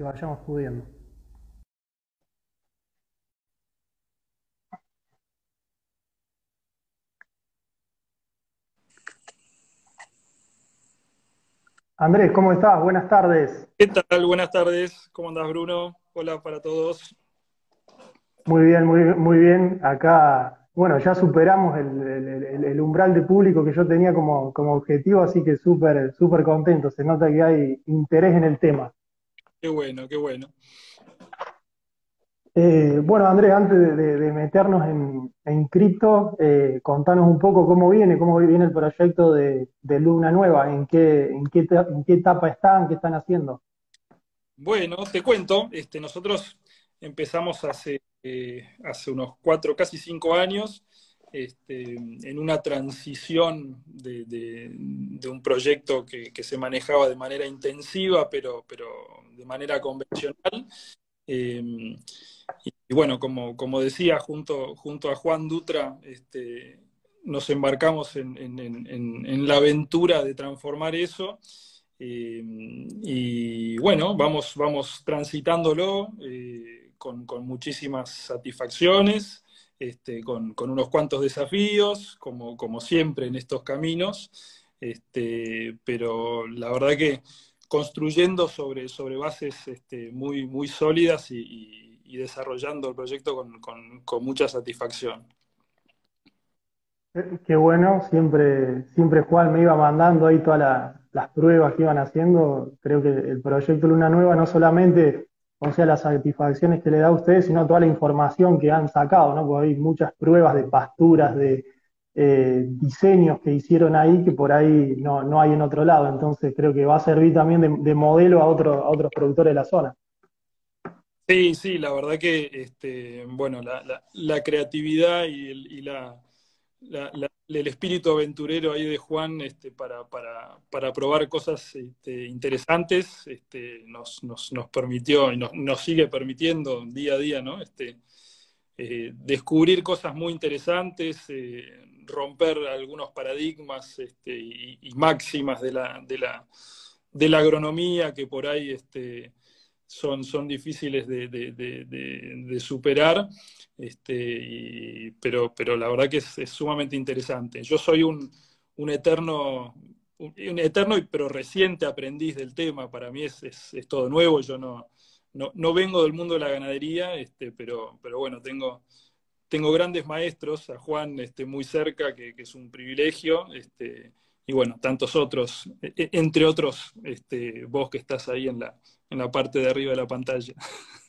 que vayamos pudiendo. Andrés, ¿cómo estás? Buenas tardes. ¿Qué tal? Buenas tardes. ¿Cómo andas, Bruno? Hola para todos. Muy bien, muy, muy bien. Acá, bueno, ya superamos el, umbral de público que yo tenía como, como objetivo, así que súper, súper contento. Se nota que hay interés en el tema. Qué bueno, qué bueno. Eh, bueno, Andrés, antes de, meternos en, cripto, eh, contanos un poco cómo viene, cómo viene el proyecto de, Luna Nueva, en qué, en, qué, en qué etapa están, qué están haciendo. Bueno, te cuento, este, nosotros empezamos hace, eh, hace unos cuatro, casi cinco años, este, en una transición de, un proyecto que, se manejaba de manera intensiva, pero, pero de manera convencional. Em, y, bueno, como, como decía, junto, junto a Juan Dutra, este, nos embarcamos en, la aventura de transformar eso. Em, y bueno, vamos, vamos transitándolo eh, con, muchísimas satisfacciones, este, con, unos cuantos desafíos, como, siempre en estos caminos. Este, pero la verdad que construyendo sobre, bases este, muy, sólidas y, desarrollando el proyecto con, mucha satisfacción. Qué bueno, siempre, siempre Juan me iba mandando ahí todas las pruebas que iban haciendo. Creo que el proyecto Luna Nueva no solamente, o sea, las satisfacciones que le da a ustedes, sino toda la información que han sacado, ¿no? Porque hay muchas pruebas de pasturas, de, eh, diseños que hicieron ahí que por ahí no, hay en otro lado. Entonces creo que va a servir también de, modelo a, otro, a otros productores de la zona. Sí, sí, la verdad que este, bueno, la, creatividad y, la, el espíritu aventurero ahí de Juan este, para, probar cosas este, interesantes este, nos, nos, permitió y nos, nos, sigue permitiendo día a día ¿no? este, eh, descubrir cosas muy interesantes, eh, romper algunos paradigmas este, y, máximas de la, de, la, de la agronomía que por ahí este, son, son difíciles de, superar, este, pero, pero la verdad que es, sumamente interesante. Yo soy un, un eterno un eterno pero reciente aprendiz del tema, para mí es, es, todo nuevo, yo no, no, no, vengo del mundo de la ganadería, este, pero, pero bueno, tengo, tengo grandes maestros, a Juan este, muy cerca, que, es un privilegio, este, y bueno, tantos otros, e, e, entre otros, este, vos que estás ahí en la, en la parte de arriba de la pantalla.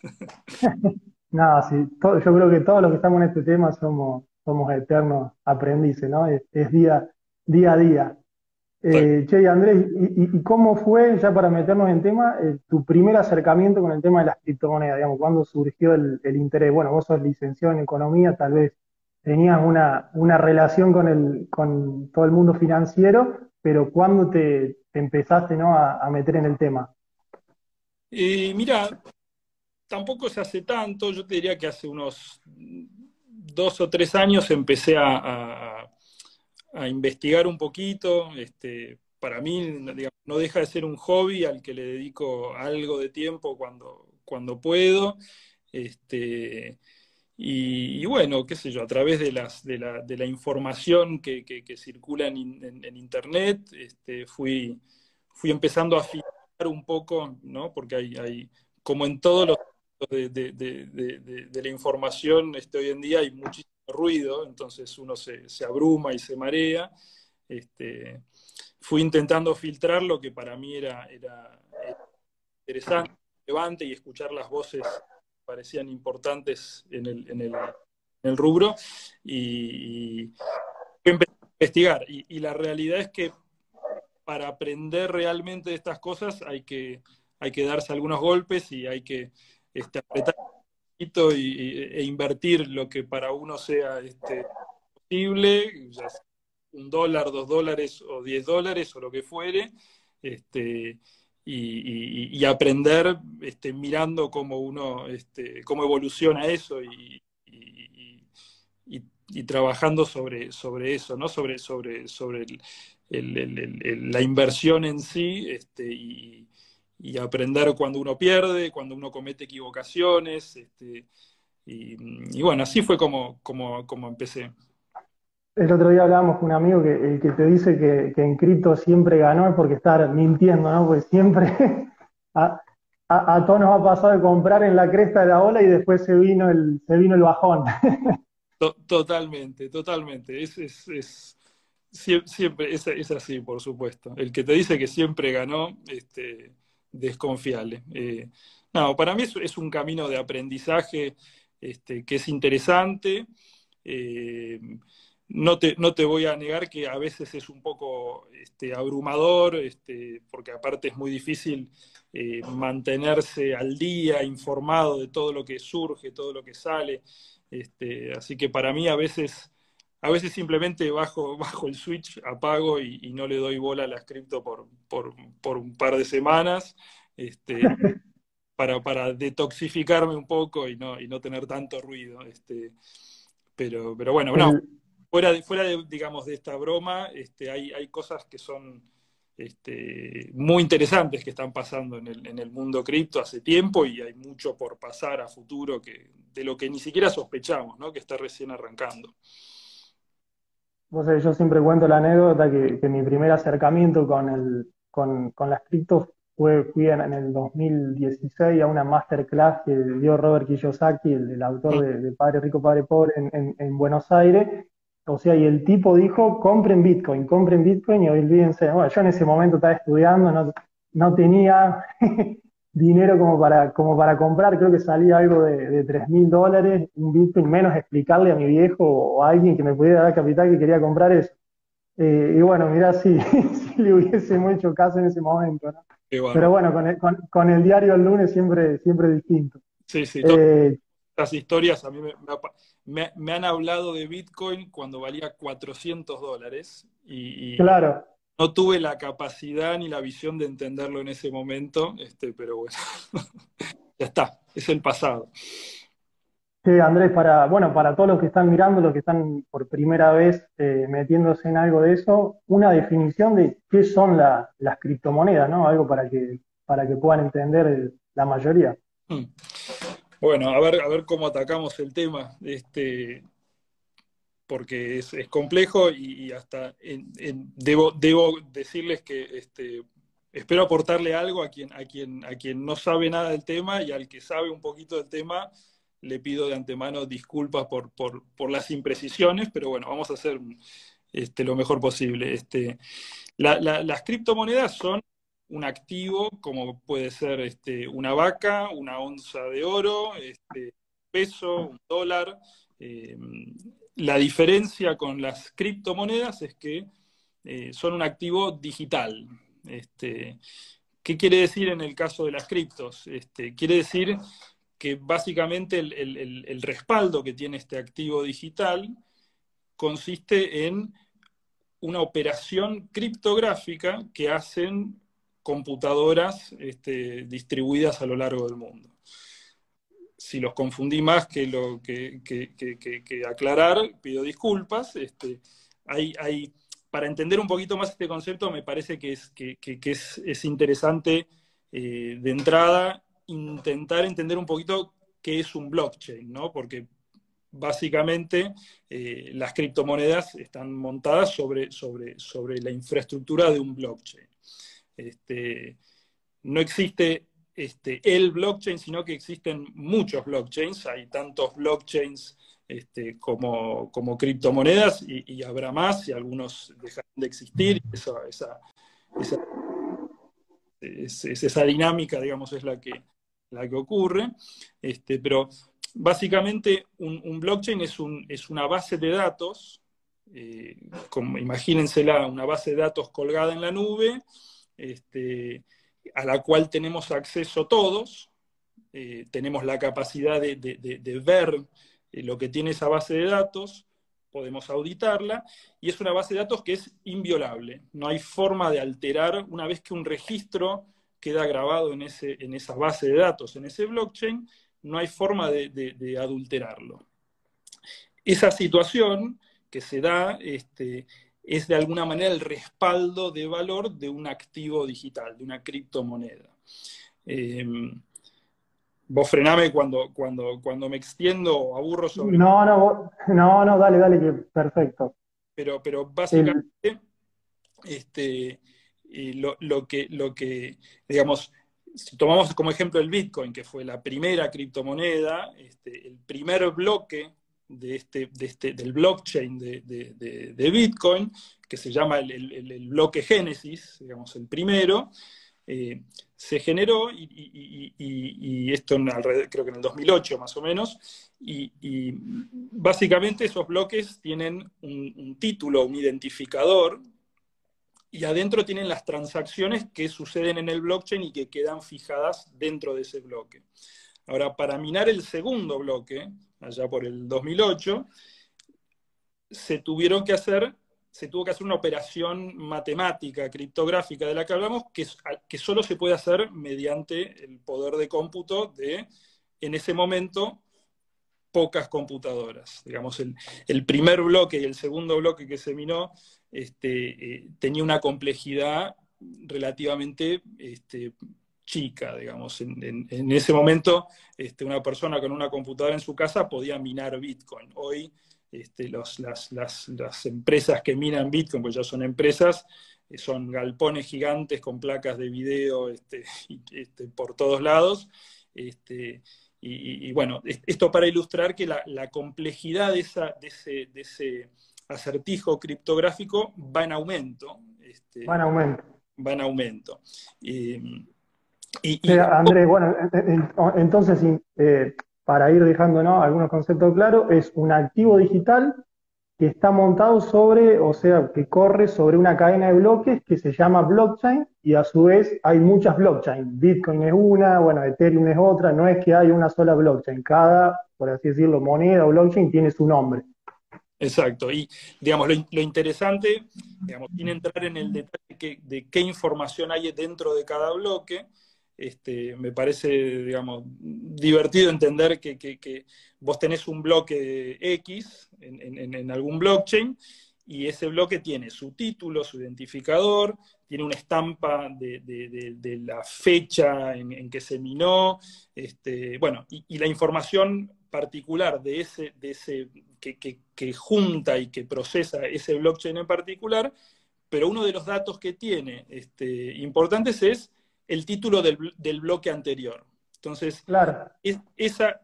no, sí, yo creo que todos los que estamos en este tema somos, somos eternos aprendices, ¿no? Es, día, día a día. Eh, che, Andrés, y, cómo fue, ya para meternos en tema, eh, tu primer acercamiento con el tema de las criptomonedas? Digamos, ¿Cuándo surgió el, interés? Bueno, vos sos licenciado en economía, tal vez tenías una, una relación con, el, con todo el mundo financiero, pero ¿cuándo te, empezaste ¿no? a, meter en el tema? Eh, mira, tampoco se hace tanto, yo te diría que hace unos dos o tres años empecé a investigar un poquito. Este, para mí, no deja de ser un hobby al que le dedico algo de tiempo cuando, cuando puedo. Este, y, bueno, qué sé yo, a través de, las, de, la, de la información que, circula en, Internet, este, fui, fui empezando a filtrar un poco, ¿no? porque hay, hay como en todos los de, de, de, la información este, hoy en día hay muchísimo ruido, entonces uno se, abruma y se marea. Este, fui intentando filtrar lo que para mí era, era, interesante, relevante y escuchar las voces que parecían importantes en el, en el, el rubro y, empecé a investigar. Y, la realidad es que para aprender realmente de estas cosas hay que, hay que darse algunos golpes y hay que este, apretar y, e invertir lo que para uno sea este, posible, un dólar, dos dólares o diez dólares o lo que fuere, este, y, aprender este, mirando cómo uno, este, cómo evoluciona eso y, trabajando sobre, sobre eso, ¿no? sobre, sobre, sobre la inversión en sí este, y, aprender cuando uno pierde, cuando uno comete equivocaciones. Este, y, bueno, así fue como, como, como empecé. El otro día hablábamos con un amigo que, que te dice que, en cripto siempre ganó es porque está mintiendo, ¿no? Porque siempre a, a, todos nos ha pasado de comprar en la cresta de la ola y después se vino el, se vino el bajón. Totalmente, totalmente. Es, es, siempre, es, así, por supuesto. El que te dice que siempre ganó, este, desconfiable. Eh, no, para mí es, un camino de aprendizaje este, que es interesante. Eh, no te, no te, voy a negar que a veces es un poco este, abrumador, este, porque aparte es muy difícil eh, mantenerse al día, informado de todo lo que surge, todo lo que sale. Este, así que para mí a veces, a veces simplemente bajo, bajo el switch, apago y, no le doy bola a la cripto por, por, un par de semanas, este, para, para, detoxificarme un poco y no, y no tener tanto ruido. Este, pero, pero bueno, fuera, de, fuera de, digamos, de esta broma, este, hay, hay cosas que son este, muy interesantes que están pasando en el, en el mundo cripto hace tiempo y hay mucho por pasar a futuro que, de lo que ni siquiera sospechamos, ¿no? que está recién arrancando. Yo siempre cuento la anécdota que, mi primer acercamiento con, el, con, con las criptos fue, fui en, el 2016 a una masterclass que dio Robert Kiyosaki, el, autor de, Padre Rico, Padre Pobre, en, en Buenos Aires, o sea, y el tipo dijo, compren Bitcoin, compren Bitcoin y olvídense. Bueno, yo en ese momento estaba estudiando, no, no tenía dinero como para, como para comprar, creo que salía algo de, de 3 mil dólares, un Bitcoin, menos explicarle a mi viejo o a alguien que me pudiera dar capital que quería comprar eso. Eh, y bueno, mira si, si le hubiese hecho caso en ese momento, ¿no? Pero bueno, con el, con, el, diario el lunes siempre, siempre distinto. Sí, sí. Eh, las historias a mí me, me, han hablado de Bitcoin cuando valía 400 dólares y, claro. No tuve la capacidad ni la visión de entenderlo en ese momento, este, pero bueno, ya está, es el pasado. Sí, Andrés, para, bueno, para todos los que están mirando, los que están por primera vez eh, metiéndose en algo de eso, una definición de qué son las criptomonedas, ¿no? Algo para que, para que puedan entender la mayoría. Hmm. Bueno, a ver, a ver cómo atacamos el tema, este, porque es, complejo y, hasta debo, debo decirles que este, espero aportarle algo a quien, a, quien, a quien no sabe nada del tema y al que sabe un poquito del tema le pido de antemano disculpas por, por, por las imprecisiones, pero bueno, vamos a hacer este, lo mejor posible. Este, las criptomonedas son un activo como puede ser este, una vaca, una onza de oro, este, peso, un dólar. Eh, la diferencia con las criptomonedas es que eh, son un activo digital. Este, ¿Qué quiere decir en el caso de las criptos? Este, quiere decir que básicamente el respaldo que tiene este activo digital consiste en una operación criptográfica que hacen computadoras este, distribuidas a lo largo del mundo. Si los confundí más que lo que, aclarar, pido disculpas. Este, hay, hay, para entender un poquito más este concepto, me parece que es, es, interesante eh, de entrada intentar entender un poquito qué es un blockchain, ¿no? Porque básicamente eh, las criptomonedas están montadas sobre, sobre, sobre la infraestructura de un blockchain. Este, no existe este, el blockchain, sino que existen muchos blockchains. Hay tantos blockchains este, como, como, criptomonedas y, habrá más y algunos dejarán de existir. Esa, esa, esa, dinámica, digamos, es la que, la que ocurre. Este, pero básicamente un, blockchain es, un, es, una base de datos, eh, como, imagínensela, una base de datos colgada en la nube, este, a la cual tenemos acceso todos, eh, tenemos la capacidad de, ver eh, lo que tiene esa base de datos, podemos auditarla, y es una base de datos que es inviolable. No hay forma de alterar una vez que un registro queda grabado en, ese, en esa base de datos, en ese blockchain, no hay forma de, adulterarlo. Esa situación que se da este, es de alguna manera el respaldo de valor de un activo digital, de una criptomoneda. vos frename cuando, cuando, cuando me extiendo o aburro sobre... No, no, no, no, dale, dale, que perfecto. Pero, pero básicamente, este, lo, lo, que, lo que, digamos, si tomamos como ejemplo el Bitcoin, que fue la primera criptomoneda, este, el primer bloque de este, de este, del blockchain de, Bitcoin, que se llama el, bloque Génesis, digamos, el primero, eh, se generó, y, esto creo que en el 2008 más o menos, y, básicamente esos bloques tienen un título, un identificador, y adentro tienen las transacciones que suceden en el blockchain y que quedan fijadas dentro de ese bloque. Ahora, para minar el segundo bloque, allá por el 2008, se tuvieron que hacer, se tuvo que hacer una operación matemática, criptográfica de la que hablamos, que, solo se puede hacer mediante el poder de cómputo de, en ese momento, pocas computadoras. Digamos, el, primer bloque y el segundo bloque que se minó este, eh, tenía una complejidad relativamente este, chica, digamos. En, ese momento, este, una persona con una computadora en su casa podía minar Bitcoin. Hoy, este, las, las, empresas que minan Bitcoin, pues ya son empresas, eh, son galpones gigantes con placas de video este, por todos lados. Y, bueno, esto para ilustrar que la, complejidad de, esa, de, ese, acertijo criptográfico va en aumento. Este, va en aumento. Va en aumento. Y, Andrés, bueno, entonces, eh, para ir dejando algunos conceptos claros, es un activo digital que está montado sobre, o sea, que corre sobre una cadena de bloques que se llama blockchain y a su vez hay muchas blockchain. Bitcoin es una, bueno, Ethereum es otra, no es que hay una sola blockchain. Cada, por así decirlo, moneda o blockchain tiene su nombre. Exacto, y digamos, lo, interesante, digamos, sin entrar en el detalle de qué información hay dentro de cada bloque, este, me parece, digamos, divertido entender que, vos tenés un bloque X en, algún blockchain y ese bloque tiene su título, su identificador, tiene una estampa de, la fecha en, que se minó, este, bueno, y, la información particular de ese, de ese que, junta y que procesa ese blockchain en particular, pero uno de los datos que tiene este, importantes es el título del, bloque anterior. Entonces, claro. esa,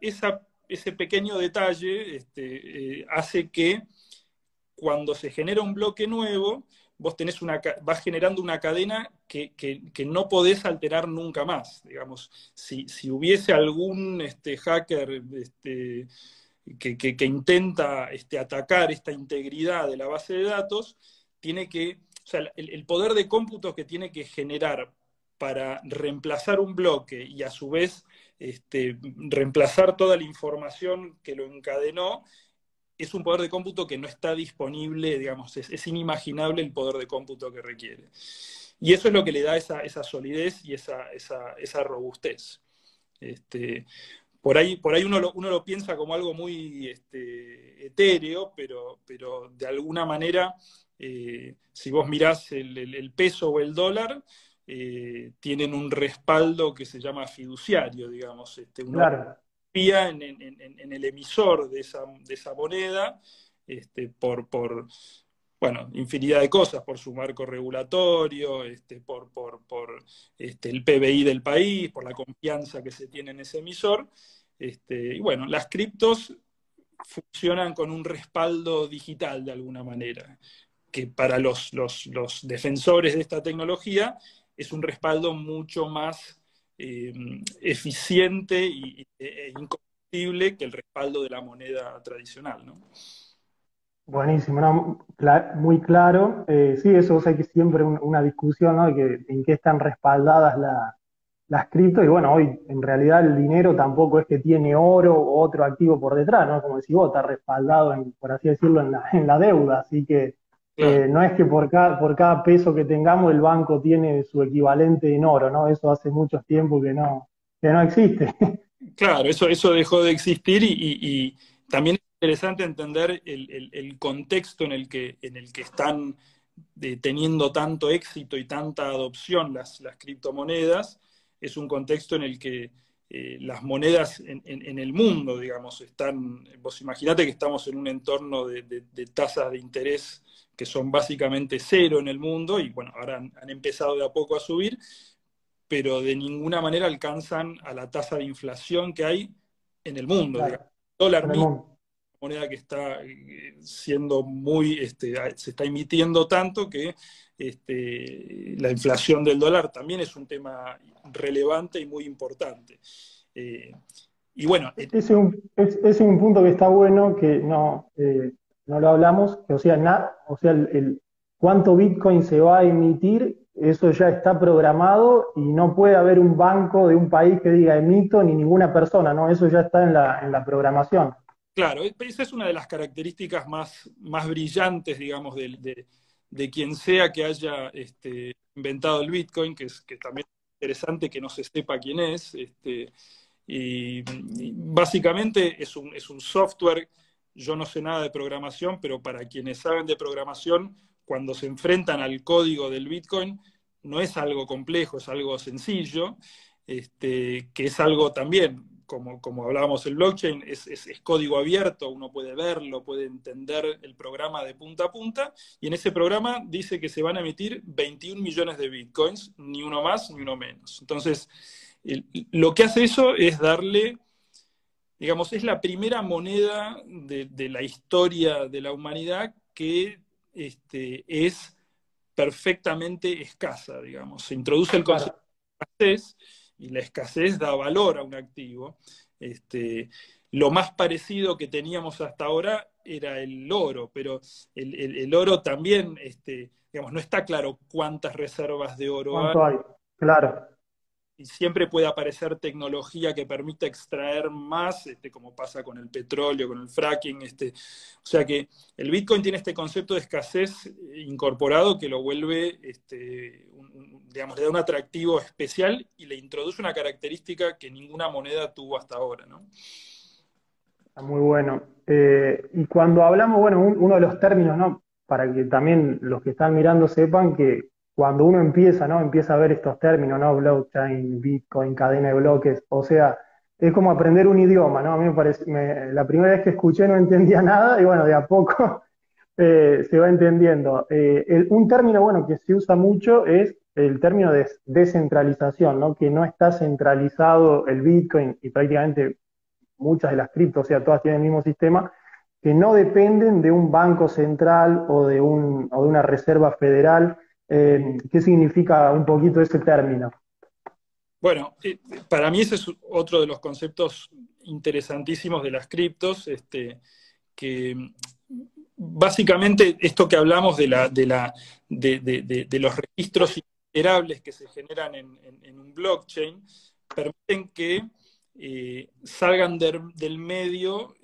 ese pequeño detalle este, eh, hace que cuando se genera un bloque nuevo, vos tenés una, vas generando una cadena que, no podés alterar nunca más. Digamos, si, hubiese algún este, hacker este, que, intenta este, atacar esta integridad de la base de datos, tiene que, o sea, el, el poder de cómputo que tiene que generar para reemplazar un bloque y a su vez este, reemplazar toda la información que lo encadenó, es un poder de cómputo que no está disponible, digamos, es, inimaginable el poder de cómputo que requiere. Y eso es lo que le da esa, solidez y esa, robustez. Este, por ahí, por ahí uno, lo, uno lo piensa como algo muy este, etéreo, pero, pero de alguna manera, eh, si vos mirás el peso o el dólar, eh, tienen un respaldo que se llama fiduciario, digamos. Este, uno confía en, el emisor de esa, de esa moneda este, por, por, bueno, infinidad de cosas, por su marco regulatorio, este, por, por, por este, el PBI del país, por la confianza que se tiene en ese emisor. Este, y bueno, las criptos funcionan con un respaldo digital de alguna manera, que para los, los, los defensores de esta tecnología es un respaldo mucho más eh, eficiente y, e, e que el respaldo de la moneda tradicional, ¿no? Buenísimo, muy claro. Eh, sí, eso es que siempre una discusión, ¿no? que, en qué están respaldadas las criptos, y bueno, hoy en realidad el dinero tampoco es que tiene oro o otro activo por detrás, ¿no? Como decís vos, está respaldado, por así decirlo, en la, en la deuda, así que eh, no es que por cada, por cada peso que tengamos el banco tiene su equivalente en oro, ¿no? Eso hace mucho tiempo que no, que no existe. Claro, eso, eso dejó de existir y, también es interesante entender el, contexto en el que, en el que están eh, teniendo tanto éxito y tanta adopción las, las criptomonedas. es un contexto en el que eh, las monedas en, el mundo, digamos, están, vos imaginate que estamos en un entorno de, tasas de interés que son básicamente cero en el mundo y bueno, ahora han, empezado de a poco a subir, pero de ninguna manera alcanzan a la tasa de inflación que hay en el mundo. El dólar mismo, moneda que está eh, siendo muy, este, se está emitiendo tanto que este, la inflación del dólar también es un tema relevante y muy importante. Eh, y bueno. Ese es, un, punto que está bueno, que no, eh, no lo hablamos, o sea, nada, o sea, el, cuánto Bitcoin se va a emitir, eso ya está programado y no puede haber un banco de un país que diga emito ni ninguna persona, ¿no? Eso ya está en la, en la programación. Claro, esa es una de las características más, más brillantes, digamos, de, de, quien sea que haya este, inventado el Bitcoin, que, es, que también interesante que no se sepa quién es. Este, y, básicamente es un, es un software, yo no sé nada de programación, pero para quienes saben de programación, cuando se enfrentan al código del Bitcoin, no es algo complejo, es algo sencillo, este, que es algo también como, como hablábamos, el blockchain es, es, código abierto, uno puede verlo, puede entender el programa de punta a punta, y en ese programa dice que se van a emitir 21 millones de bitcoins, ni uno más ni uno menos. Entonces, lo que hace eso es darle, digamos, es la primera moneda de, la historia de la humanidad que este, es perfectamente escasa, digamos. Se introduce el concepto de escasez y la escasez da valor a un activo. Este, lo más parecido que teníamos hasta ahora era el oro, pero el, oro también, este, digamos, no está claro cuántas reservas de oro hay. Claro y siempre puede aparecer tecnología que permita extraer más, este, como pasa con el petróleo, con el fracking. Este, o sea que el Bitcoin tiene este concepto de escasez incorporado que lo vuelve, este, digamos, le da un atractivo especial y le introduce una característica que ninguna moneda tuvo hasta ahora. ¿no? muy bueno. Eh, y cuando hablamos, bueno, uno de los términos, ¿no? Para que también los que están mirando sepan que cuando uno empieza, ¿no? Empieza a ver estos términos, ¿no? Blockchain, Bitcoin, cadena de bloques, o sea, es como aprender un idioma, ¿no? A mí me parece, la primera vez que escuché no entendía nada y bueno, de a poco eh, se va entendiendo. Eh, un término, bueno, que se usa mucho es el término de descentralización, ¿no? Que no está centralizado el Bitcoin y prácticamente muchas de las criptos, o sea, todas tienen el mismo sistema, que no dependen de un banco central o de, un, o de una reserva federal eh, ¿Qué significa un poquito ese término? Bueno, eh, para mí ese es otro de los conceptos interesantísimos de las criptos, este, que básicamente esto que hablamos de, los registros innumerables que se generan en, un blockchain, permiten que eh, salgan del medio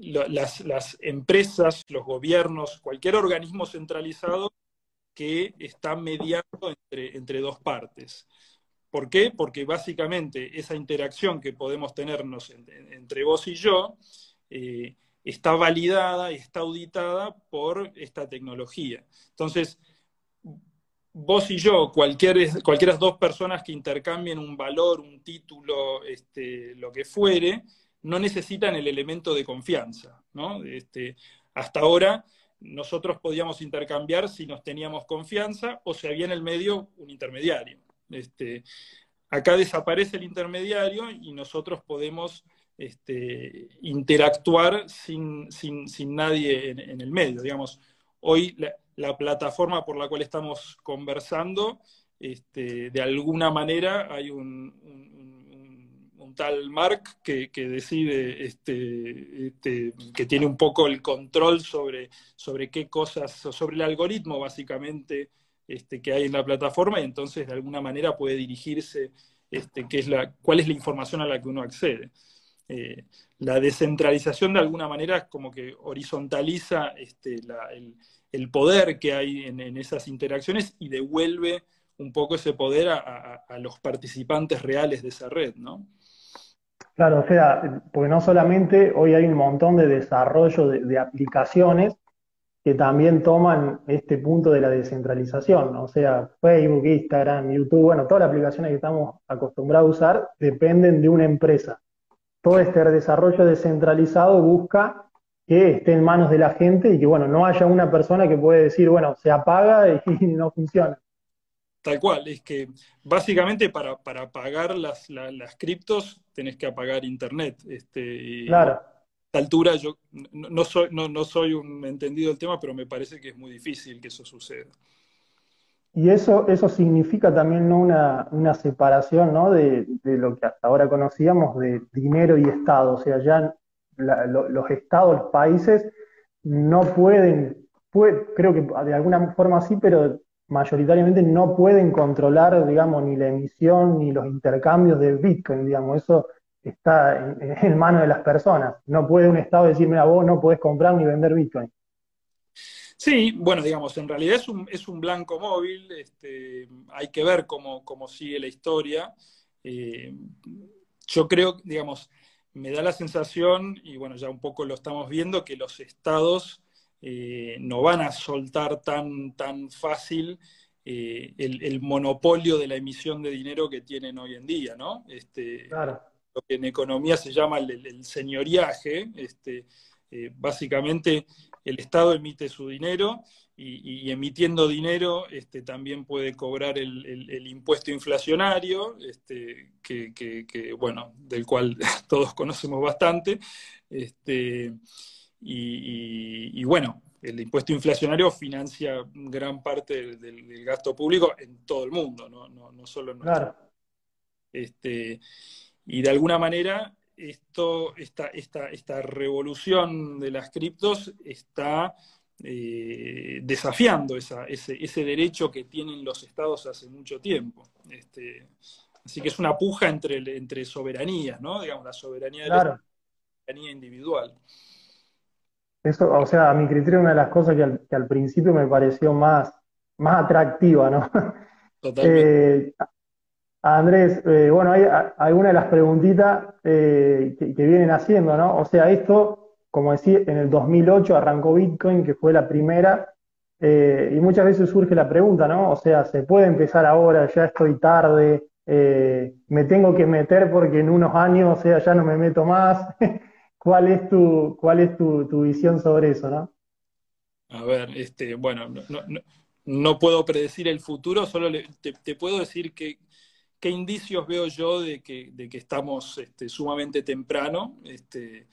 las, empresas, los gobiernos, cualquier organismo centralizado que está mediando entre, dos partes. ¿Por qué? Porque básicamente esa interacción que podemos tenernos entre vos y yo eh, está validada y está auditada por esta tecnología. Entonces, vos y yo, cualquier, cualquiera dos personas que intercambien un valor, un título, este, lo que fuere, no necesitan el elemento de confianza. ¿no? Este, hasta ahora nosotros podíamos intercambiar si nos teníamos confianza o si había en el medio un intermediario. Este, acá desaparece el intermediario y nosotros podemos este, interactuar sin, nadie en, el medio. Digamos, hoy la, plataforma por la cual estamos conversando, este, de alguna manera hay un tal Mark que, decide, este, este, que tiene un poco el control sobre, sobre qué cosas, sobre el algoritmo básicamente este, que hay en la plataforma y entonces de alguna manera puede dirigirse este, qué es la, cuál es la información a la que uno accede. Eh, la descentralización de alguna manera es como que horizontaliza este, el, poder que hay en, esas interacciones y devuelve un poco ese poder a, a, los participantes reales de esa red, ¿no? Claro, o sea, porque no solamente hoy hay un montón de desarrollo de, aplicaciones que también toman este punto de la descentralización. O sea, Facebook, Instagram, YouTube, bueno, todas las aplicaciones que estamos acostumbrados a usar dependen de una empresa. Todo este desarrollo descentralizado busca que esté en manos de la gente y que, bueno, no haya una persona que puede decir, bueno, se apaga y no funciona. Tal cual, es que básicamente para, para pagar las, las, criptos tenés que apagar Internet. Este, claro altura yo no, soy, no, no soy un entendido del tema, pero me parece que es muy difícil que eso suceda. Y eso, eso significa también ¿no? una, una separación ¿no? de, de, lo que hasta ahora conocíamos de dinero y Estado. O sea, ya los estados, los países no pueden, creo que de alguna forma sí, pero mayoritariamente no pueden controlar, digamos, ni la emisión ni los intercambios de Bitcoin, digamos. Eso está en, manos de las personas. No puede un Estado decir, mira, vos no podés comprar ni vender Bitcoin. Sí, bueno, digamos, en realidad es un, es un blanco móvil, este, hay que ver cómo, sigue la historia. Eh, yo creo, digamos, me da la sensación, y bueno, ya un poco lo estamos viendo, que los estados eh, no van a soltar tan, tan fácil eh, el, monopolio de la emisión de dinero que tienen hoy en día, ¿no? Este, claro lo que en economía se llama el, señoriaje. Este, eh, básicamente el Estado emite su dinero y, emitiendo dinero este, también puede cobrar el, impuesto inflacionario, este, que, bueno, del cual todos conocemos bastante. Este, y, bueno, el impuesto inflacionario financia gran parte del, gasto público en todo el mundo, no, no, solo en claro. Este, y de alguna manera, esto, esta, esta, esta revolución de las criptos está eh, desafiando ese, ese, derecho que tienen los estados hace mucho tiempo. Este, así que es una puja entre, entre soberanías, ¿no? Digamos, la soberanía de la soberanía individual. Eso, o sea, a mi criterio, una de las cosas que al, principio me pareció más, más atractiva, ¿no? Totalmente. Eh, Andrés, eh, bueno, hay algunas de las preguntitas eh, que, vienen haciendo, ¿no? O sea, esto, como decía, en el 2008 arrancó Bitcoin, que fue la primera, eh, y muchas veces surge la pregunta, ¿no? O sea, ¿se puede empezar ahora? Ya estoy tarde, me tengo que meter porque en unos años, o sea, ya no me meto más. ¿Cuál es tu, cuál es tu, visión sobre eso, no? A ver, este, bueno, no, puedo predecir el futuro, solo te puedo decir que ¿Qué indicios veo yo de que, de que estamos este, sumamente temprano? Este,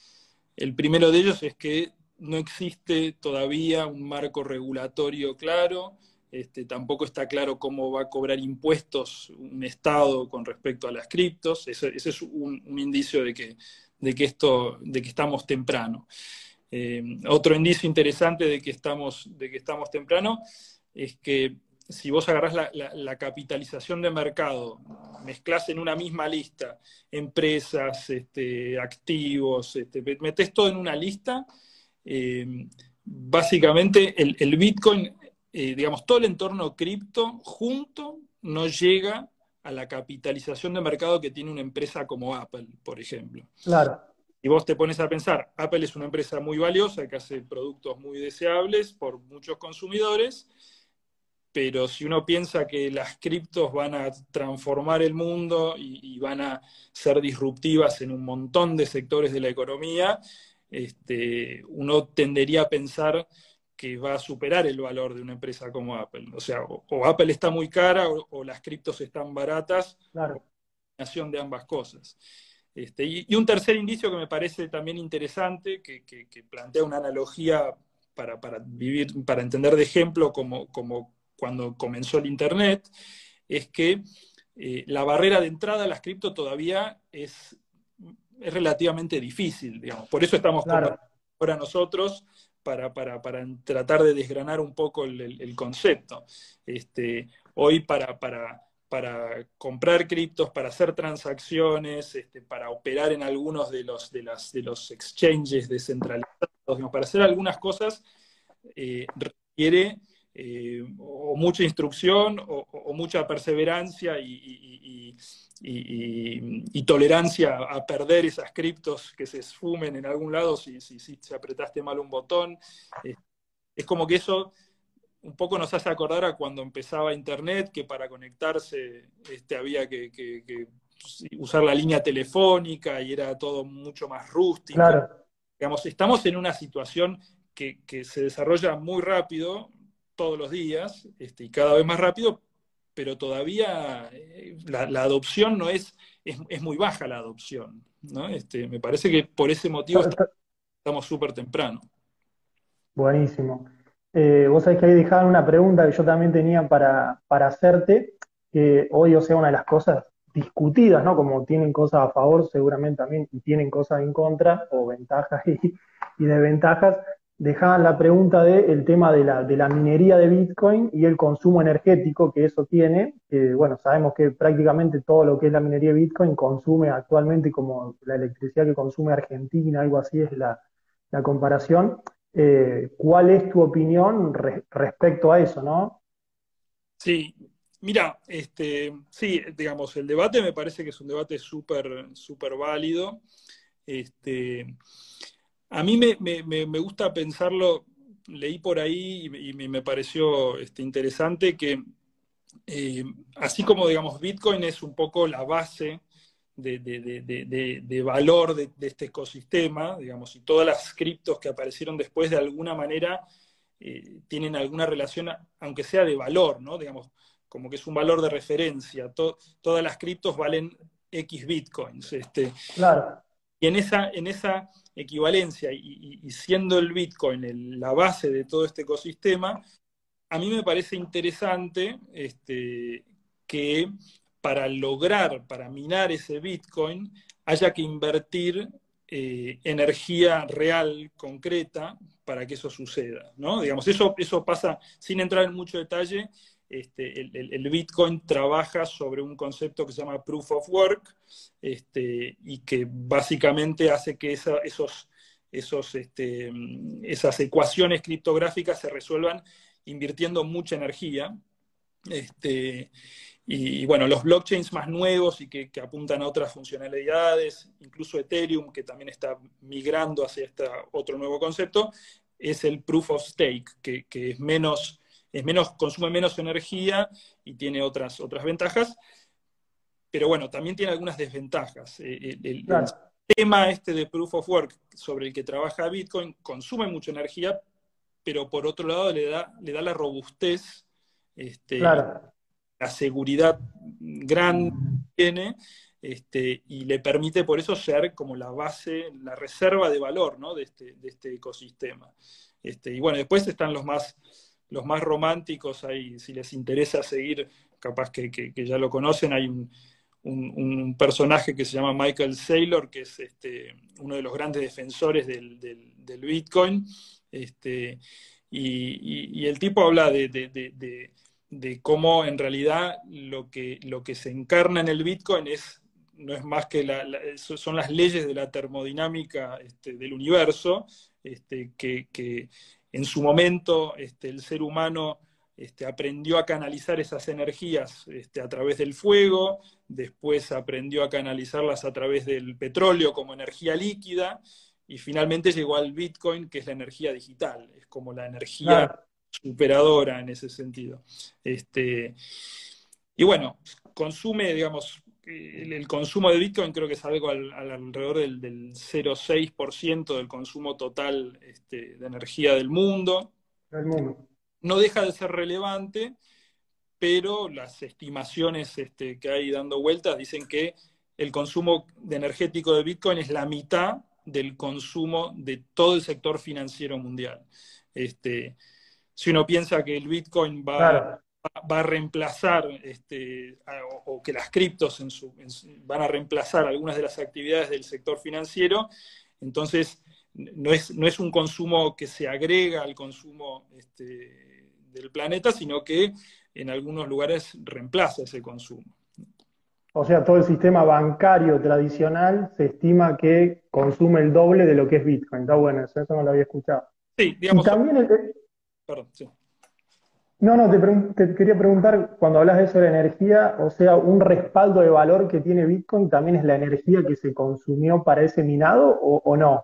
el primero de ellos es que no existe todavía un marco regulatorio claro, este, tampoco está claro cómo va a cobrar impuestos un Estado con respecto a las criptos, ese, es un, indicio de que, de, que esto, de que estamos temprano. Eh, otro indicio interesante de que estamos, de que estamos temprano es que si vos agarrás la, capitalización de mercado, mezclas en una misma lista empresas, este, activos, este, metés todo en una lista, eh, básicamente el, Bitcoin, eh, digamos, todo el entorno cripto junto no llega a la capitalización de mercado que tiene una empresa como Apple, por ejemplo. Claro. Y vos te pones a pensar, Apple es una empresa muy valiosa que hace productos muy deseables por muchos consumidores, pero si uno piensa que las criptos van a transformar el mundo y, van a ser disruptivas en un montón de sectores de la economía, este, uno tendería a pensar que va a superar el valor de una empresa como Apple. O sea, o, Apple está muy cara o, las criptos están baratas, claro. combinación de ambas cosas. Este, y, un tercer indicio que me parece también interesante, que, plantea una analogía para, vivir, para entender de ejemplo como, como cuando comenzó el Internet, es que eh, la barrera de entrada a las cripto todavía es, es relativamente difícil, digamos. Por eso estamos ahora nosotros para, tratar de desgranar un poco el, concepto. Este, hoy para, para, para comprar criptos, para hacer transacciones, este, para operar en algunos de los, de las, de los exchanges descentralizados, para hacer algunas cosas, eh, requiere eh, o mucha instrucción o, mucha perseverancia y, tolerancia a perder esas criptos que se esfumen en algún lado si, si, si apretaste mal un botón. Eh, es como que eso un poco nos hace acordar a cuando empezaba Internet, que para conectarse este, había que, usar la línea telefónica y era todo mucho más rústico. Digamos, estamos en una situación que, se desarrolla muy rápido todos los días este, y cada vez más rápido, pero todavía eh, la, adopción no es, es, muy baja la adopción. ¿no? Este, me parece que por ese motivo estamos súper temprano. Buenísimo. Eh, vos sabés que ahí dejaban una pregunta que yo también tenía para, para hacerte, que hoy, o sea, una de las cosas discutidas, ¿no? Como tienen cosas a favor, seguramente también, y tienen cosas en contra, o ventajas y, y desventajas, dejaban la pregunta del tema de la, de la minería de Bitcoin y el consumo energético que eso tiene, bueno, sabemos que prácticamente todo lo que es la minería de Bitcoin consume actualmente como la electricidad que consume Argentina, algo así es la, comparación. Eh, ¿Cuál es tu opinión respecto a eso, no? Sí, mira, este, sí, digamos, el debate me parece que es un debate súper, súper válido. Este, a mí me, gusta pensarlo, leí por ahí y, me pareció este, interesante que eh, así como, digamos, Bitcoin es un poco la base de, valor de, este ecosistema, digamos, y todas las criptos que aparecieron después de alguna manera eh, tienen alguna relación, aunque sea de valor, ¿no? Digamos, como que es un valor de referencia. todas las criptos valen X bitcoins. Este, claro. Y en esa, en esa equivalencia y, siendo el Bitcoin la base de todo este ecosistema, a mí me parece interesante este, que para lograr, para minar ese Bitcoin, haya que invertir eh, energía real, concreta, para que eso suceda. ¿no? Digamos, eso, eso pasa, sin entrar en mucho detalle, este, el, Bitcoin trabaja sobre un concepto que se llama Proof of Work este, y que básicamente hace que este, esas ecuaciones criptográficas se resuelvan invirtiendo mucha energía. Y, bueno, los blockchains más nuevos y que, apuntan a otras funcionalidades, incluso Ethereum, que también está migrando hacia este otro nuevo concepto, es el proof of stake, que es menos es menos, consume menos energía y tiene otras, otras ventajas, pero bueno, también tiene algunas desventajas. Eh, el, tema este de Proof of Work sobre el que trabaja Bitcoin consume mucha energía, pero por otro lado le da, le da la robustez, este, la seguridad grande que tiene, este, y le permite por eso ser como la base, la reserva de valor ¿no? de, este, de este ecosistema. Este, y bueno, después están los más los más románticos, ahí, si les interesa seguir, capaz que, ya lo conocen, hay un, personaje que se llama Michael Saylor, que es este, uno de los grandes defensores del, Bitcoin, este, y, el tipo habla de, cómo en realidad lo que, lo que se encarna en el Bitcoin es no es más que son las leyes de la termodinámica este, del universo, este, que, que, en su momento este, el ser humano este, aprendió a canalizar esas energías este, a través del fuego, después aprendió a canalizarlas a través del petróleo como energía líquida, y finalmente llegó al Bitcoin, que es la energía digital, es como la energía superadora en ese sentido. y bueno, consume, digamos, el, consumo de Bitcoin creo que es algo alrededor del, del 0,6% del consumo total este, de energía del mundo. No deja de ser relevante, pero las estimaciones este, que hay dando vueltas dicen que el consumo de energético de Bitcoin es la mitad del consumo de todo el sector financiero mundial. Este, si uno piensa que el Bitcoin va, va a reemplazar, este, o, que las criptos en su, van a reemplazar algunas de las actividades del sector financiero, entonces no es, no es un consumo que se agrega al consumo este, del planeta, sino que en algunos lugares reemplaza ese consumo. O sea, todo el sistema bancario tradicional se estima que consume el doble de lo que es Bitcoin. Está bueno, eso, no lo había escuchado. Sí, digamos. también Perdón, sí. No, no, te, quería preguntar, cuando hablas de eso de energía, o sea, un respaldo de valor que tiene Bitcoin también es la energía que se consumió para ese minado o, no?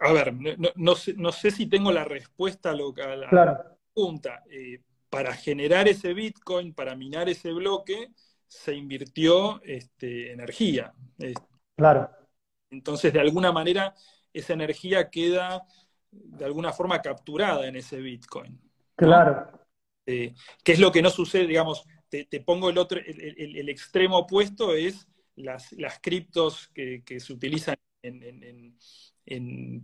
a ver, no, sé, si tengo la respuesta a, la pregunta. Eh, para generar ese Bitcoin, para minar ese bloque, se invirtió este, energía. Claro. Entonces, de alguna manera, esa energía queda de alguna forma capturada en ese Bitcoin. Claro. Eh, ¿Qué es lo que no sucede? Digamos, te, pongo el otro, el, extremo opuesto es las, las criptos que, se utilizan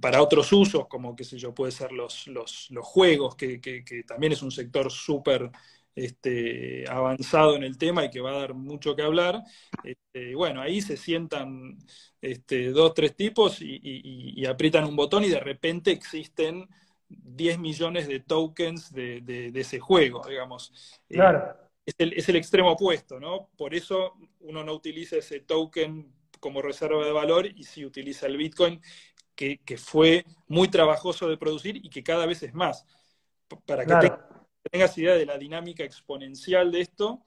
para otros usos, como qué sé yo, puede ser los, los, juegos, que, también es un sector súper este, avanzado en el tema y que va a dar mucho que hablar. Este, bueno, ahí se sientan este, dos, tres tipos y, aprietan un botón y de repente existen 10 millones de tokens de, ese juego, digamos. Eh, claro. es, el, es el extremo opuesto, ¿no? Por eso uno no utiliza ese token como reserva de valor y sí utiliza el Bitcoin, que, fue muy trabajoso de producir y que cada vez es más. Para que tengas idea de la dinámica exponencial de esto,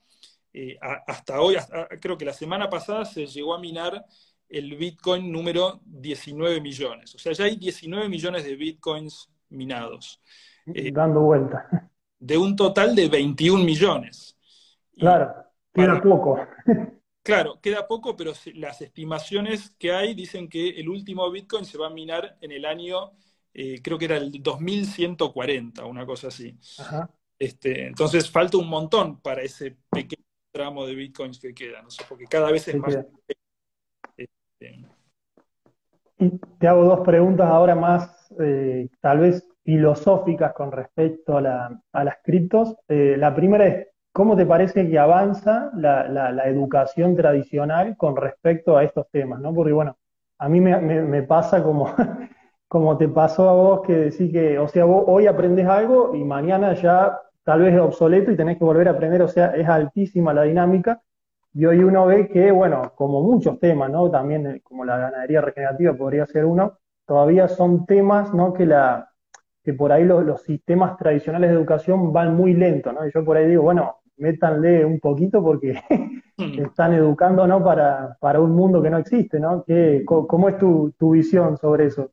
eh, hasta hoy, creo que la semana pasada se llegó a minar el Bitcoin número 19 millones. O sea, ya hay 19 millones de Bitcoins minados. Eh, Dando vuelta. De un total de 21 millones. Claro, queda poco. Claro, queda poco, pero las estimaciones que hay dicen que el último Bitcoin se va a minar en el año, eh, creo que era el 2140, una cosa así. Este, entonces falta un montón para ese pequeño tramo de Bitcoins que queda, no sé, porque cada vez es más... Este, y te hago dos preguntas ahora más, eh, tal vez filosóficas con respecto a, las criptos. Eh, la primera es, ¿Cómo te parece que avanza la, educación tradicional con respecto a estos temas? ¿no? Porque bueno, a mí me, pasa como, como te pasó a vos que decís que, o sea, vos hoy aprendes algo y mañana ya tal vez obsoleto y tenés que volver a aprender, o sea, es altísima la dinámica. Y hoy uno ve que, bueno, como muchos temas, ¿no? También eh, como la ganadería regenerativa podría ser uno, todavía son temas, ¿no? Que la, que por ahí los, sistemas tradicionales de educación van muy lento, ¿no? Y yo por ahí digo, bueno, métanle un poquito porque mm. están educando ¿no? para, para, un mundo que no existe, ¿no? ¿Qué, ¿Cómo es tu, visión sobre eso?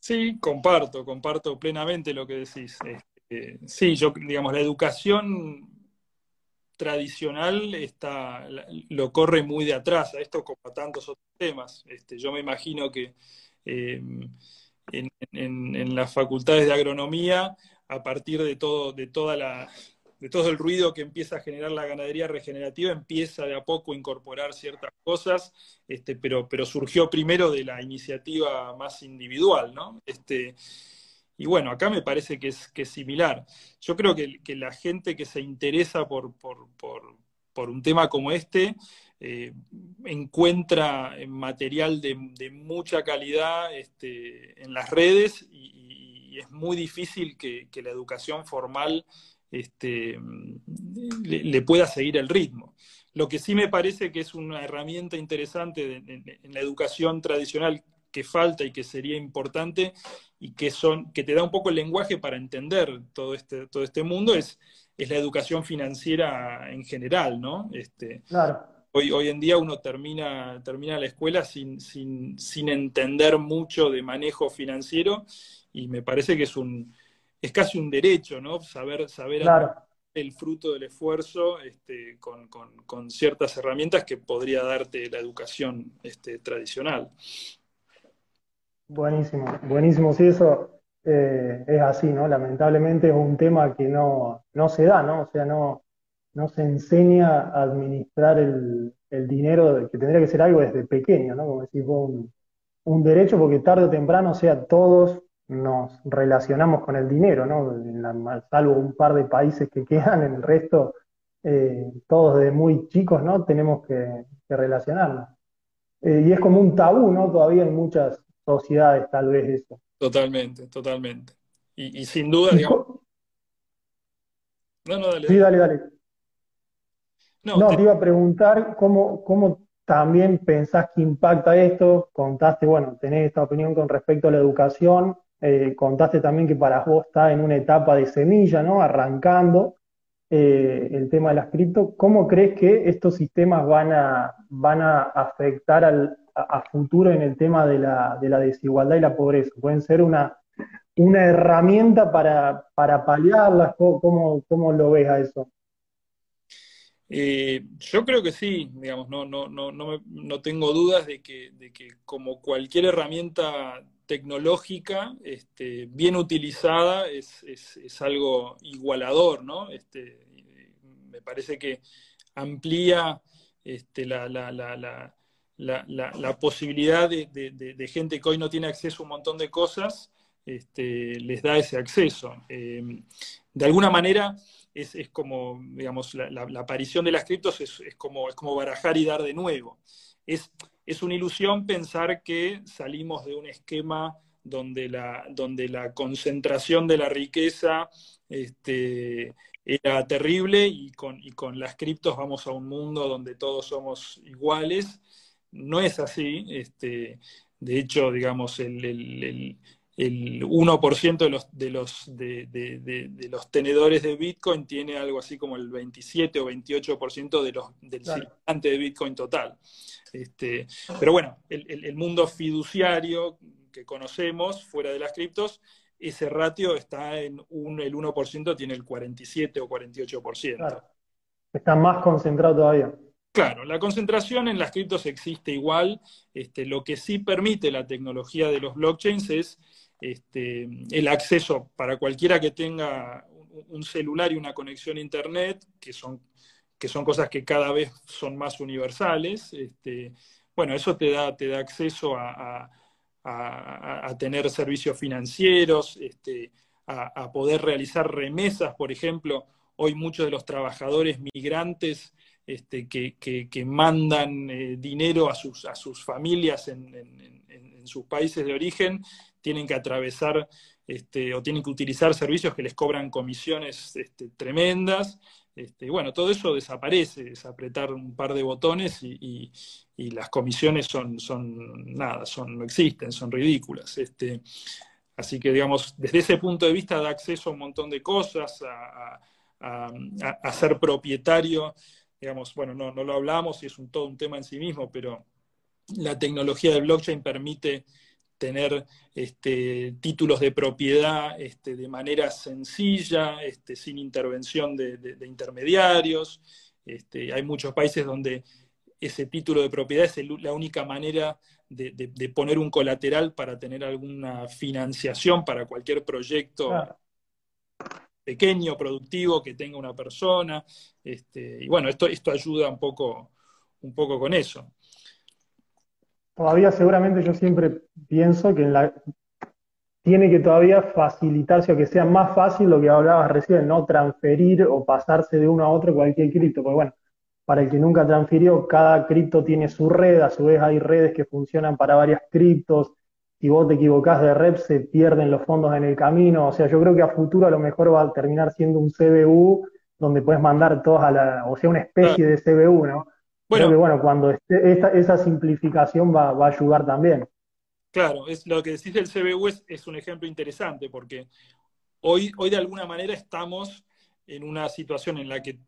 Sí, comparto, comparto plenamente lo que decís. Este, sí, yo, digamos, la educación tradicional está, lo corre muy de atrás a esto como a tantos otros temas. Este, yo me imagino que en, en, las facultades de agronomía, a partir de todo, de toda la, de todo el ruido que empieza a generar la ganadería regenerativa, empieza de a poco a incorporar ciertas cosas, este, pero, pero surgió primero de la iniciativa más individual, ¿no? Este, y bueno, acá me parece que es, que similar. Yo creo que, la gente que se interesa por, un tema como este, eh, encuentra material de, mucha calidad este, en las redes y, es muy difícil que, que la educación formal este, le, pueda seguir el ritmo. Lo que sí me parece que es una herramienta interesante en, la educación tradicional que falta y que sería importante y que, son, que te da un poco el lenguaje para entender todo este, todo este mundo es, es la educación financiera en general, ¿no? Este, Hoy, hoy en día uno termina, termina la escuela sin, sin, sin entender mucho de manejo financiero y me parece que es un, es casi un derecho, ¿no? Saber, saber el fruto del esfuerzo este, con, ciertas herramientas que podría darte la educación este, tradicional. Buenísimo, buenísimo. Sí, eso eh, es así, ¿no? Lamentablemente es un tema que no, se da, ¿no? O sea, no, no se enseña a administrar el, dinero, que tendría que ser algo desde pequeño, ¿no? Como decís un, un derecho, porque tarde o temprano, o sea, todos nos relacionamos con el dinero, ¿no? salvo un par de países que quedan, en el resto, eh, todos desde muy chicos, ¿no? Tenemos que, relacionarnos. Eh, y es como un tabú, ¿no? Todavía en muchas sociedades, tal vez eso. Totalmente, totalmente. Y, sin duda, digamos. No, no, dale. Sí, dale, dale. No, te... iba a preguntar cómo, cómo también pensás que impacta esto. Contaste, bueno, tenés esta opinión con respecto a la educación. Eh, contaste también que para vos está en una etapa de semilla, ¿no? Arrancando eh, el tema de las cripto. ¿Cómo crees que estos sistemas van a, van a afectar al, a, futuro en el tema de la, desigualdad y la pobreza? ¿Pueden ser una, una herramienta para, para paliarlas? ¿Cómo, ¿Cómo, lo ves a eso? Eh, yo creo que sí, digamos, no, no, no, no, tengo dudas de que, de que como cualquier herramienta tecnológica, este, bien utilizada, es, es, algo igualador, ¿no? Este, me parece que amplía este, la, la, la, la, posibilidad de, gente que hoy no tiene acceso a un montón de cosas, este, les da ese acceso. Em, de alguna manera es, como, digamos, la, aparición de las criptos es, como, es como barajar y dar de nuevo. Es, es una ilusión pensar que salimos de un esquema donde la, donde la concentración de la riqueza este, era terrible y con, y con las criptos vamos a un mundo donde todos somos iguales. No es así. Este, de hecho, digamos, el, el, el, 1% de los, de, los, de, de, los tenedores de Bitcoin tiene algo así como el 27 o 28% de los, del circulante de Bitcoin total. Este, pero bueno, el, mundo fiduciario que conocemos fuera de las criptos ese ratio está en un, el 1% tiene el 47 o 48%. Está más concentrado todavía. Claro, la concentración en las criptos existe igual. Este, lo que sí permite la tecnología de los blockchains es este, el acceso para cualquiera que tenga un celular y una conexión a Internet, que son, que son cosas que cada vez son más universales. Este, bueno, eso te da, te da acceso a a, tener servicios financieros, a, poder realizar remesas, por ejemplo. Hoy muchos de los trabajadores migrantes este, que, mandan eh, dinero a sus, a sus familias en, sus países de origen tienen que atravesar este, o tienen que utilizar servicios que les cobran comisiones este, tremendas. Este, bueno, todo eso desaparece, es apretar un par de botones y, las comisiones son, son, nada, son, no existen, son ridículas. Así que, digamos, desde ese punto de vista da acceso a un montón de cosas, a, ser propietario, digamos, bueno, no, no lo hablamos y es todo un tema en sí mismo, pero la tecnología de blockchain permite tener este, títulos de propiedad este, de manera sencilla, este, sin intervención de, intermediarios. Hay muchos países donde ese título de propiedad es la única manera de, poner un colateral para tener alguna financiación para cualquier proyecto pequeño, productivo que tenga una persona. y bueno, esto, esto ayuda un poco, un poco con eso todavía seguramente yo siempre pienso que en la, tiene que todavía facilitarse o que sea más fácil lo que hablabas recién, no transferir o pasarse de uno a otro cualquier cripto. Porque bueno, para el que nunca transfirió, cada cripto tiene su red, a su vez hay redes que funcionan para varias criptos. Si vos te equivocás de rep, se pierden los fondos en el camino. O sea, yo creo que a futuro a lo mejor va a terminar siendo un CBU donde puedes mandar todos a la, o sea, una especie de CBU, ¿no? Bueno, que bueno, cuando esa simplificación va, a ayudar también. Claro, es, lo que decís del CBU es, un ejemplo interesante porque hoy, hoy de alguna manera estamos en una situación en la que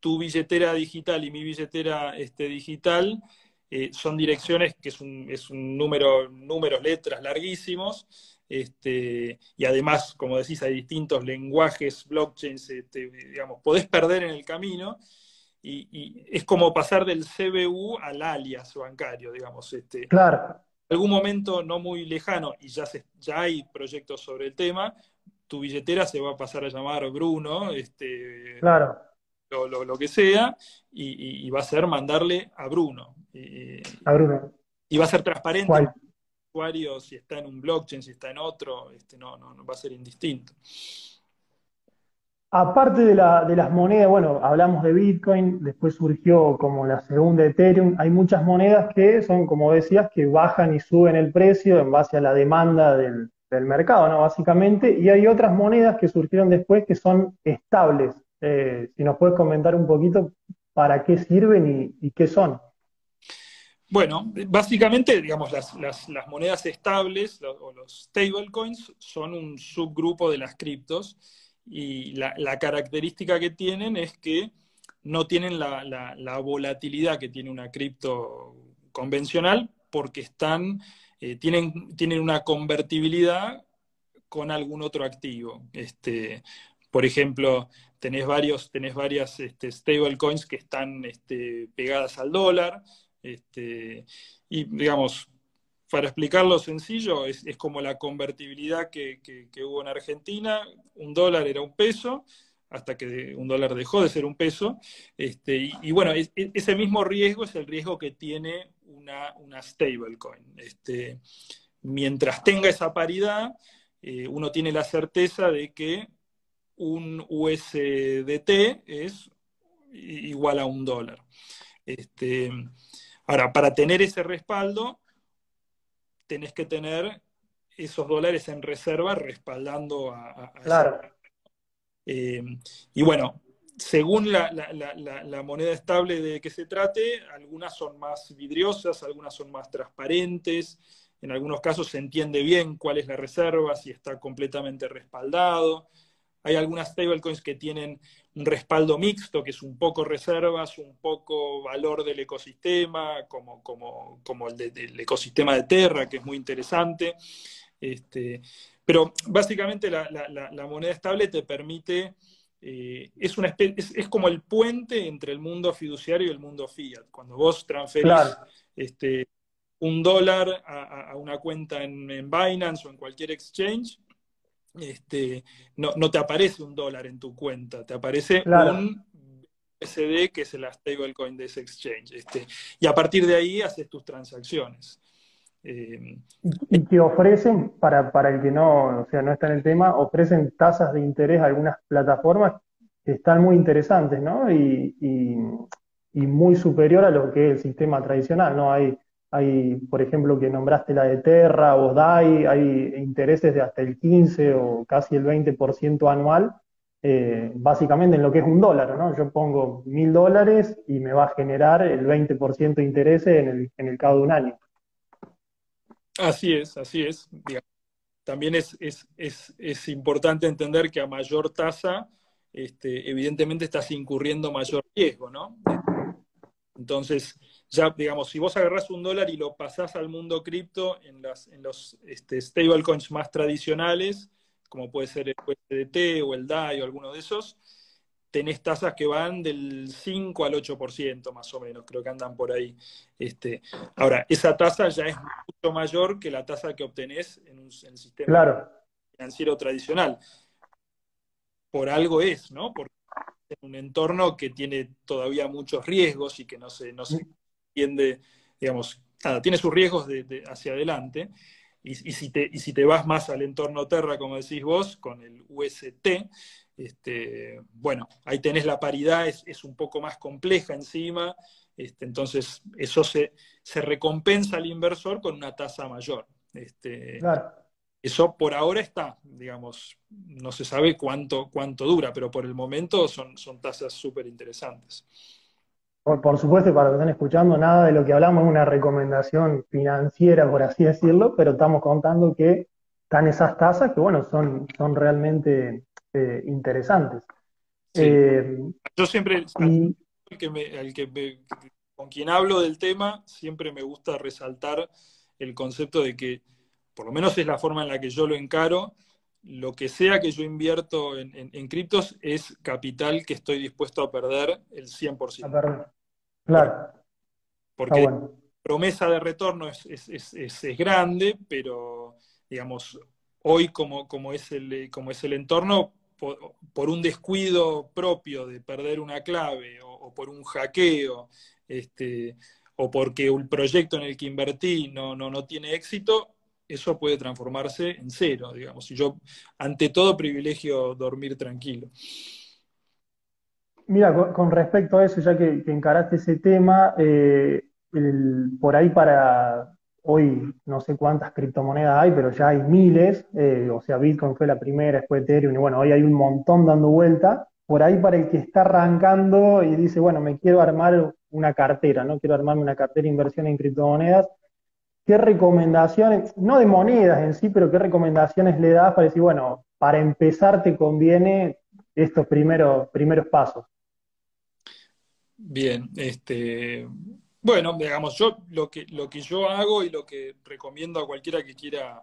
tu billetera digital y mi billetera este, digital eh, son direcciones que es un, es un número, números, letras larguísimos, este, y además, como decís, hay distintos lenguajes, blockchains, este, digamos, podés perder en el camino, y, es como pasar del CBU al alias bancario, digamos. Este, claro. algún momento no muy lejano, y ya, se, ya hay proyectos sobre el tema, tu billetera se va a pasar a llamar Bruno, este, claro. lo, que sea, y, va a ser mandarle a Bruno. A Bruno. Y va a ser transparente. El usuario, si está en un blockchain, si está en otro, este, no, no, no va a ser indistinto. Aparte de, las monedas, bueno, hablamos de Bitcoin, después surgió como la segunda Ethereum, hay muchas monedas que son, como decías, que bajan y suben el precio en base a la demanda del, mercado, ¿no? Básicamente, y hay otras monedas que surgieron después que son estables. Eh, si nos puedes comentar un poquito para qué sirven y, qué son. Bueno, básicamente, digamos, las, monedas estables o los stablecoins son un subgrupo de las criptos y la, característica que tienen es que no tienen la, volatilidad que tiene una cripto convencional porque están, eh, tienen, tienen una convertibilidad con algún otro activo. Este, por ejemplo, tenés, varios, tenés varias este, stablecoins que están este, pegadas al dólar. Este, y digamos, para explicarlo sencillo, es, como la convertibilidad que, hubo en Argentina. Un dólar era un peso, hasta que un dólar dejó de ser un peso. Este, y, bueno, ese mismo riesgo es el riesgo que tiene una, stablecoin. Este, mientras tenga esa paridad, eh, uno tiene la certeza de que un USDT es igual a un dólar. Ahora, para tener ese respaldo, tenés que tener esos dólares en reserva respaldando a, claro. Eh, y bueno, según la, moneda estable de que se trate, algunas son más vidriosas, algunas son más transparentes, en algunos casos se entiende bien cuál es la reserva, si está completamente respaldado. Hay algunas stablecoins que tienen un respaldo mixto, que es un poco reservas, un poco valor del ecosistema, como, como, como el del ecosistema de Terra, que es muy interesante. Este, pero básicamente la, moneda estable te permite, eh, es, una es, como el puente entre el mundo fiduciario y el mundo fiat. Cuando vos transferís este, un dólar a, una cuenta en, en Binance o en cualquier exchange, este, no, no, te aparece un dólar en tu cuenta, te aparece un SD que es el stablecoin de ese exchange. Este, y a partir de ahí haces tus transacciones. Eh, y que ofrecen, para, para el que no, o sea, no está en el tema, ofrecen tasas de interés a algunas plataformas que están muy interesantes, ¿no? Y, y, y muy superior a lo que es el sistema tradicional, ¿no? Hay hay, por ejemplo, que nombraste la de Terra o DAI, hay intereses de hasta el 15 o casi el 20% anual, eh, básicamente en lo que es un dólar, ¿no? Yo pongo mil dólares y me va a generar el 20% de intereses en el, en el cabo de un año. Así es, así es. También es, es, es, es, importante entender que a mayor tasa, este, evidentemente estás incurriendo mayor riesgo, ¿no? Entonces, ya, digamos, si vos agarrás un dólar y lo pasás al mundo cripto en, las, en los este, stablecoins más tradicionales, como puede ser el USDT o el DAI o alguno de esos, tenés tasas que van del 5 al 8% más o menos, creo que andan por ahí. Este, ahora, esa tasa ya es mucho mayor que la tasa que obtenés en, un, el sistema financiero tradicional. Por algo es, ¿no? Porque es un entorno que tiene todavía muchos riesgos y que no se, no se mm tiende, digamos, nada, tiene sus riesgos de, hacia adelante. Y, si te, y si te vas más al entorno Terra, como decís vos, con el UST, este, bueno, ahí tenés la paridad, es, un poco más compleja encima, este, entonces eso se, se, recompensa al inversor con una tasa mayor. Este, Eso por ahora está, digamos, no se sabe cuánto, cuánto dura, pero por el momento son, son tasas súper interesantes. Por, supuesto, para los que están escuchando, nada de lo que hablamos es una recomendación financiera, por así decirlo, pero estamos contando que están esas tasas que, bueno, son, son realmente eh, interesantes. Eh, Yo siempre, que con quien hablo del tema, siempre me gusta resaltar el concepto de que, por lo menos es la forma en la que yo lo encaro, lo que sea que yo invierto en, criptos es capital que estoy dispuesto a perder el 100%. A perder. Claro. Porque la promesa de retorno es, grande, pero digamos, hoy como, como, es, el, como es el entorno, por, un descuido propio de perder una clave o, por un hackeo, este, o porque un proyecto en el que invertí no, no, no tiene éxito, eso puede transformarse en cero, digamos. Y yo, ante todo, privilegio dormir tranquilo. Mira, con, respecto a eso, ya que, encaraste ese tema, eh, por ahí para hoy no sé cuántas criptomonedas hay, pero ya hay miles, eh, o sea, Bitcoin fue la primera, después Ethereum, y bueno, hoy hay un montón dando vuelta. Por ahí para el que está arrancando y dice, bueno, me quiero armar una cartera, ¿no? Quiero armarme una cartera de inversión en criptomonedas. ¿Qué recomendaciones, no de monedas en sí, pero qué recomendaciones le das para decir, bueno, para empezar te conviene estos primeros, primeros pasos? Bien, este, Bueno, digamos, yo lo que, lo que yo hago y lo que recomiendo a cualquiera que quiera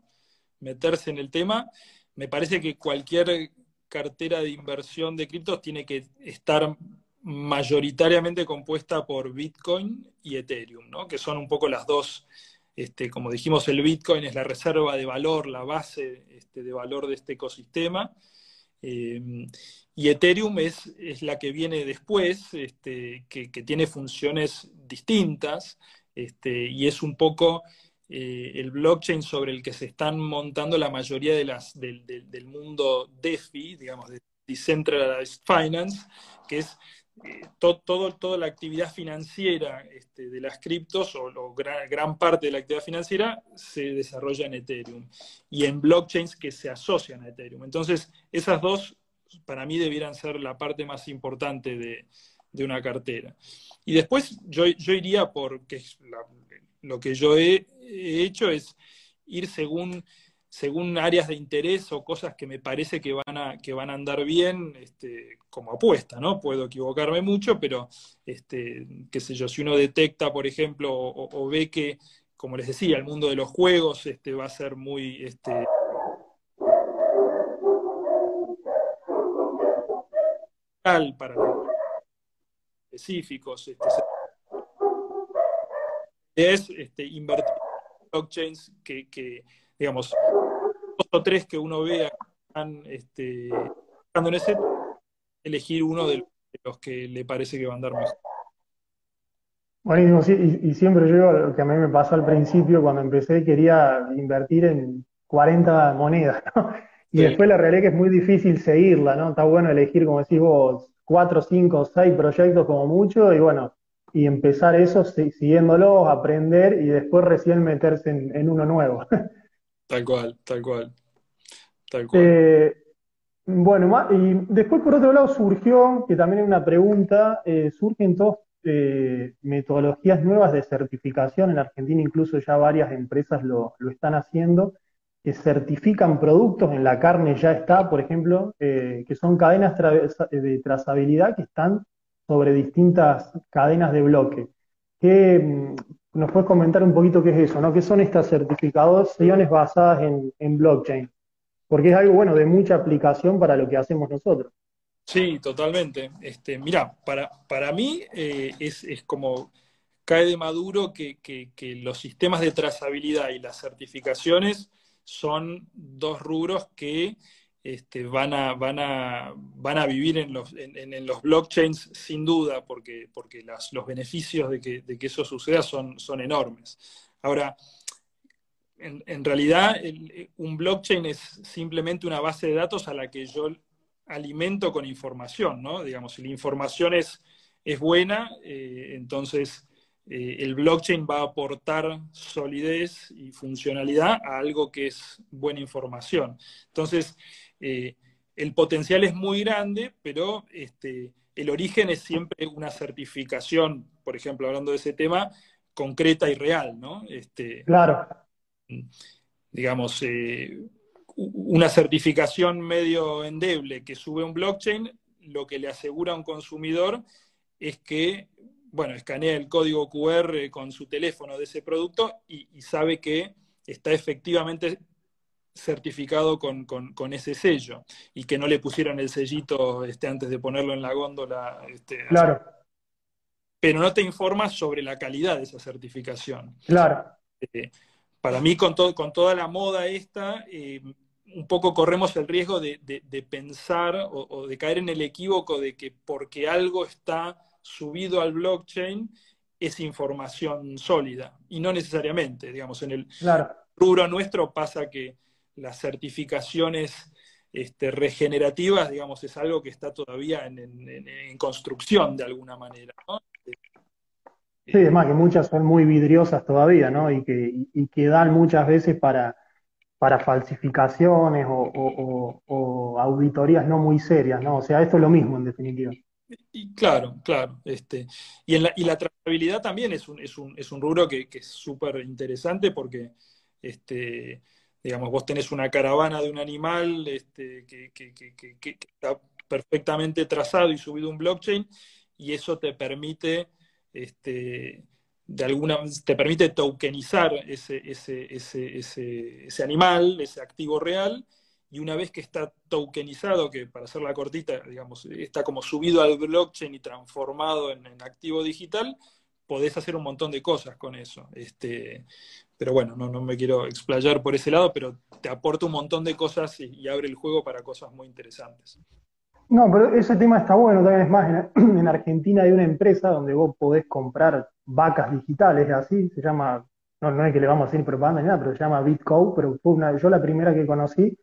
meterse en el tema, me parece que cualquier cartera de inversión de criptos tiene que estar mayoritariamente compuesta por Bitcoin y Ethereum, ¿no? que son un poco las dos, este, como dijimos, el Bitcoin es la reserva de valor, la base este, de valor de este ecosistema, eh, y Ethereum es, es, la que viene después, este, que, tiene funciones distintas, y es un poco eh, el blockchain sobre el que se están montando la mayoría de las, del, mundo DeFi, digamos, de Decentralized Finance, que es todo, toda la actividad financiera este, de las criptos, o, gran, gran, parte de la actividad financiera, se desarrolla en Ethereum y en blockchains que se asocian a Ethereum. Entonces, esas dos para mí debieran ser la parte más importante de, una cartera. Y después yo, iría por, que lo que yo he, hecho es ir según, según áreas de interés o cosas que me parece que van a, que van a andar bien este, como apuesta, ¿no? Puedo equivocarme mucho, pero, este, qué sé yo, si uno detecta, por ejemplo, o, ve que, como les decía, el mundo de los juegos este, va a ser muy... Este, para específicos. Este, es este, invertir en blockchains que, digamos, dos o tres que uno vea están este, en ese, elegir uno de los que le parece que va a andar mejor. Buenísimo, sí, y, siempre yo, lo que a mí me pasó al principio, cuando empecé, quería invertir en 40 monedas, ¿no? Y después la realidad es que es muy difícil seguirla, ¿no? Está bueno elegir, como decís vos, cuatro, cinco, seis proyectos como mucho, y bueno, y empezar eso siguiéndolos, aprender y después recién meterse en, uno nuevo. Tal cual, tal cual. Eh, bueno, y después por otro lado surgió, que también es una pregunta, eh, surgen dos eh, metodologías nuevas de certificación. En Argentina incluso ya varias empresas lo, lo están haciendo que certifican productos, en la carne ya está, por ejemplo, eh, que son cadenas de trazabilidad que están sobre distintas cadenas de bloque. ¿Qué, mm, ¿Nos puedes comentar un poquito qué es eso? ¿no? ¿Qué son estas certificaciones basadas en, blockchain? Porque es algo, bueno, de mucha aplicación para lo que hacemos nosotros. Sí, totalmente. Este, mira, para, para mí eh, es, como cae de maduro que, que los sistemas de trazabilidad y las certificaciones son dos rubros que este, van, a, van, a, van a vivir en los, en, los blockchains sin duda, porque, porque los beneficios de que, eso suceda son, son enormes. Ahora, en, realidad, un blockchain es simplemente una base de datos a la que yo alimento con información, ¿no? Digamos, si la información es, es buena, eh, entonces eh, el blockchain va a aportar solidez y funcionalidad a algo que es buena información. Entonces, eh, el potencial es muy grande, pero este, el origen es siempre una certificación, por ejemplo, hablando de ese tema, concreta y real, ¿no? Este, claro. Digamos, eh, una certificación medio endeble que sube un blockchain, lo que le asegura a un consumidor es que bueno, escanea el código QR con su teléfono de ese producto y, sabe que está efectivamente certificado con, ese sello y que no le pusieron el sellito este, antes de ponerlo en la góndola. Este, claro. Pero no te informa sobre la calidad de esa certificación. Claro. Eh, para mí, con, todo, con toda la moda esta, eh, un poco corremos el riesgo de, pensar o, de caer en el equívoco de que porque algo está subido al blockchain es información sólida y no necesariamente, digamos, en el rubro nuestro pasa que las certificaciones este, regenerativas, digamos, es algo que está todavía en, construcción de alguna manera. Sí, además que muchas son muy vidriosas todavía, ¿no? Y que, que dan muchas veces para, para falsificaciones o, auditorías no muy serias, ¿no? O sea, esto es lo mismo en definitiva. Y claro, claro. Este, y, la, y la trazabilidad también es un, es un, es un rubro que, es súper interesante porque, este, digamos, vos tenés una caravana de un animal este, que, está perfectamente trazado y subido a un blockchain y eso te permite, este, de alguna te permite tokenizar ese, ese, ese, ese, animal, ese activo real, y una vez que está tokenizado, que para hacer la cortita, digamos, está como subido al blockchain y transformado en, activo digital, podés hacer un montón de cosas con eso. Este, pero bueno, no, no, me quiero explayar por ese lado, pero te aporta un montón de cosas y abre el juego para cosas muy interesantes. No, pero ese tema está bueno, también es más, en, Argentina hay una empresa donde vos podés comprar vacas digitales, así, se llama, no, no es que le vamos a hacer propaganda ni nada, pero se llama Bitco, pero fue una, yo la primera que conocí.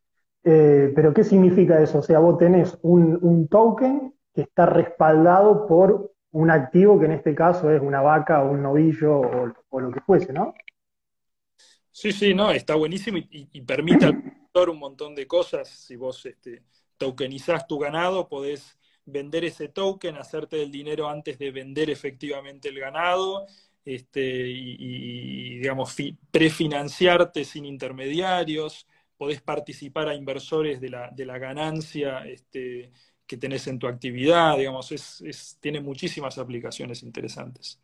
Eh, pero ¿qué significa eso? O sea, vos tenés un, token que está respaldado por un activo que en este caso es una vaca o un novillo o, lo que fuese, ¿no? Sí, sí, no, está buenísimo y, permite al un montón de cosas si vos este, tokenizás tu ganado, podés vender ese token, hacerte el dinero antes de vender efectivamente el ganado, este, y, digamos, prefinanciarte sin intermediarios, podés participar a inversores de la, de la ganancia este, que tenés en tu actividad, digamos, es, tiene muchísimas aplicaciones interesantes.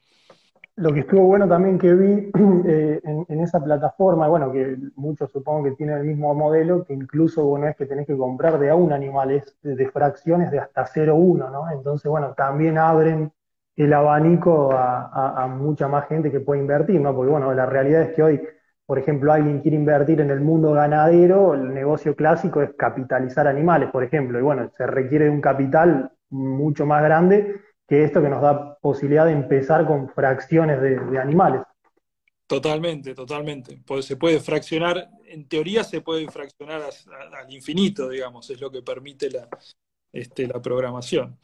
Lo que estuvo bueno también que vi eh, en, esa plataforma, bueno, que muchos supongo que tienen el mismo modelo, que incluso bueno, es que tenés que comprar de a un animales de, fracciones de hasta 0,1, ¿no? Entonces, bueno, también abren el abanico a, mucha más gente que puede invertir, ¿no? Porque, bueno, la realidad es que hoy, por ejemplo, alguien quiere invertir en el mundo ganadero, el negocio clásico es capitalizar animales, por ejemplo, y bueno, se requiere un capital mucho más grande que esto que nos da posibilidad de empezar con fracciones de, animales. Totalmente, totalmente. Pues se puede fraccionar, en teoría se puede fraccionar al infinito, digamos, es lo que permite la, este, la programación.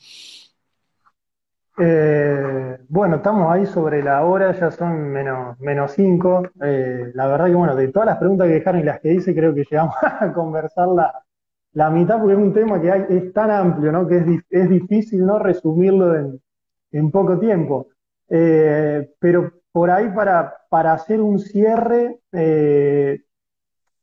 Eh, bueno, estamos ahí sobre la hora, ya son menos, menos cinco. Eh, la verdad que, bueno, de todas las preguntas que dejaron y las que hice, creo que llegamos a conversar la, mitad, porque es un tema que es tan amplio, ¿no? Que es, es difícil no resumirlo en, poco tiempo. Eh, pero por ahí, para, para hacer un cierre, eh,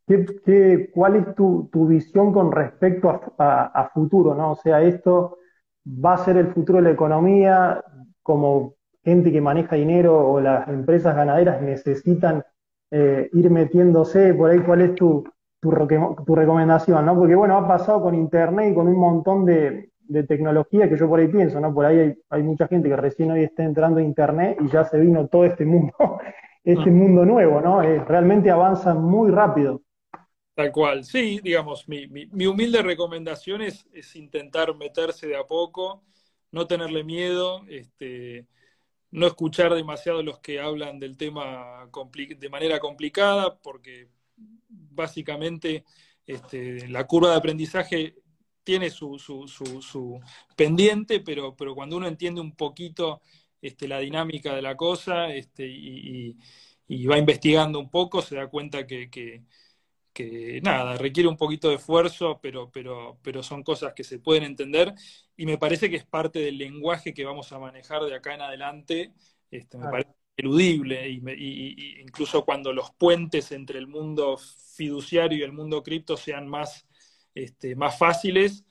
¿qué, cuál es tu, tu, visión con respecto a, a, futuro, ¿no? O sea, esto va a ser el futuro de la economía, como gente que maneja dinero o las empresas ganaderas necesitan eh, ir metiéndose, por ahí, ¿cuál es tu, tu, tu, recomendación, ¿no? Porque bueno, ha pasado con Internet y con un montón de, tecnología que yo por ahí pienso, ¿no? Por ahí hay, mucha gente que recién hoy está entrando a Internet y ya se vino todo este mundo, este mm. mundo nuevo, ¿no? Eh, realmente avanza muy rápido. Tal cual, sí, digamos, mi, mi, humilde recomendación es, intentar meterse de a poco, no tenerle miedo, este, no escuchar demasiado los que hablan del tema de manera complicada, porque básicamente este, la curva de aprendizaje tiene su, su, pendiente, pero, pero, cuando uno entiende un poquito este, la dinámica de la cosa este, y, va investigando un poco, se da cuenta que, que, nada, requiere un poquito de esfuerzo, pero, pero, pero son cosas que se pueden entender y me parece que es parte del lenguaje que vamos a manejar de acá en adelante. Este, me parece eludible, y, incluso cuando los puentes entre el mundo fiduciario y el mundo cripto sean más, este, más fáciles,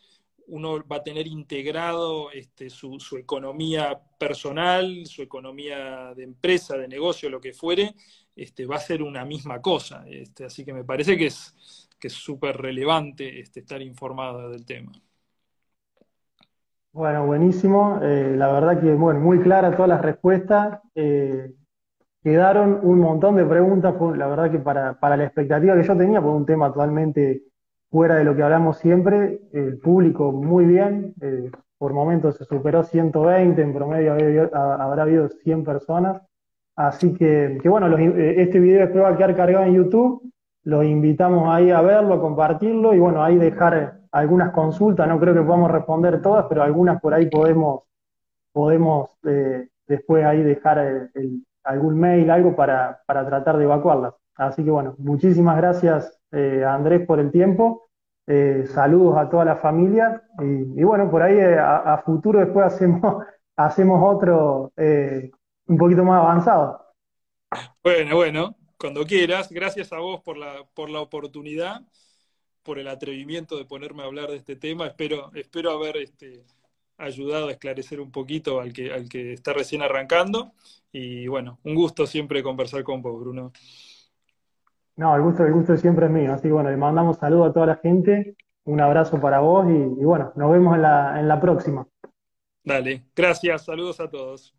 uno va a tener integrado este, su, economía personal, su economía de empresa, de negocio, lo que fuere, este, va a ser una misma cosa. Este, así que me parece que es que súper relevante este, estar informado del tema. Bueno, buenísimo. Eh, la verdad que, bueno, muy clara todas las respuestas. Eh, quedaron un montón de preguntas, la verdad que para, para, la expectativa que yo tenía, por un tema totalmente fuera de lo que hablamos siempre, el público muy bien, eh, por momentos se superó 120, en promedio habrá habido 100 personas. Así que, que bueno, este video después va a quedar cargado en YouTube. Los invitamos ahí a verlo, a compartirlo y bueno, ahí dejar algunas consultas, no creo que podamos responder todas, pero algunas por ahí podemos, podemos eh, después ahí dejar algún mail, algo para, para, tratar de evacuarlas. Así que bueno, muchísimas gracias eh, Andrés por el tiempo, eh, saludos a toda la familia y, bueno, por ahí a, futuro después hacemos, hacemos otro un poquito más avanzado. Bueno, bueno, cuando quieras, gracias a vos por la, por la oportunidad por el atrevimiento de ponerme a hablar de este tema. Espero, espero haber este, ayudado a esclarecer un poquito al que, al que está recién arrancando. Y bueno, un gusto siempre conversar con vos, Bruno. No, el gusto, el gusto siempre es mío. Así que bueno, le mandamos saludos a toda la gente, un abrazo para vos y, y bueno, nos vemos en la, en la próxima. Dale, gracias, saludos a todos.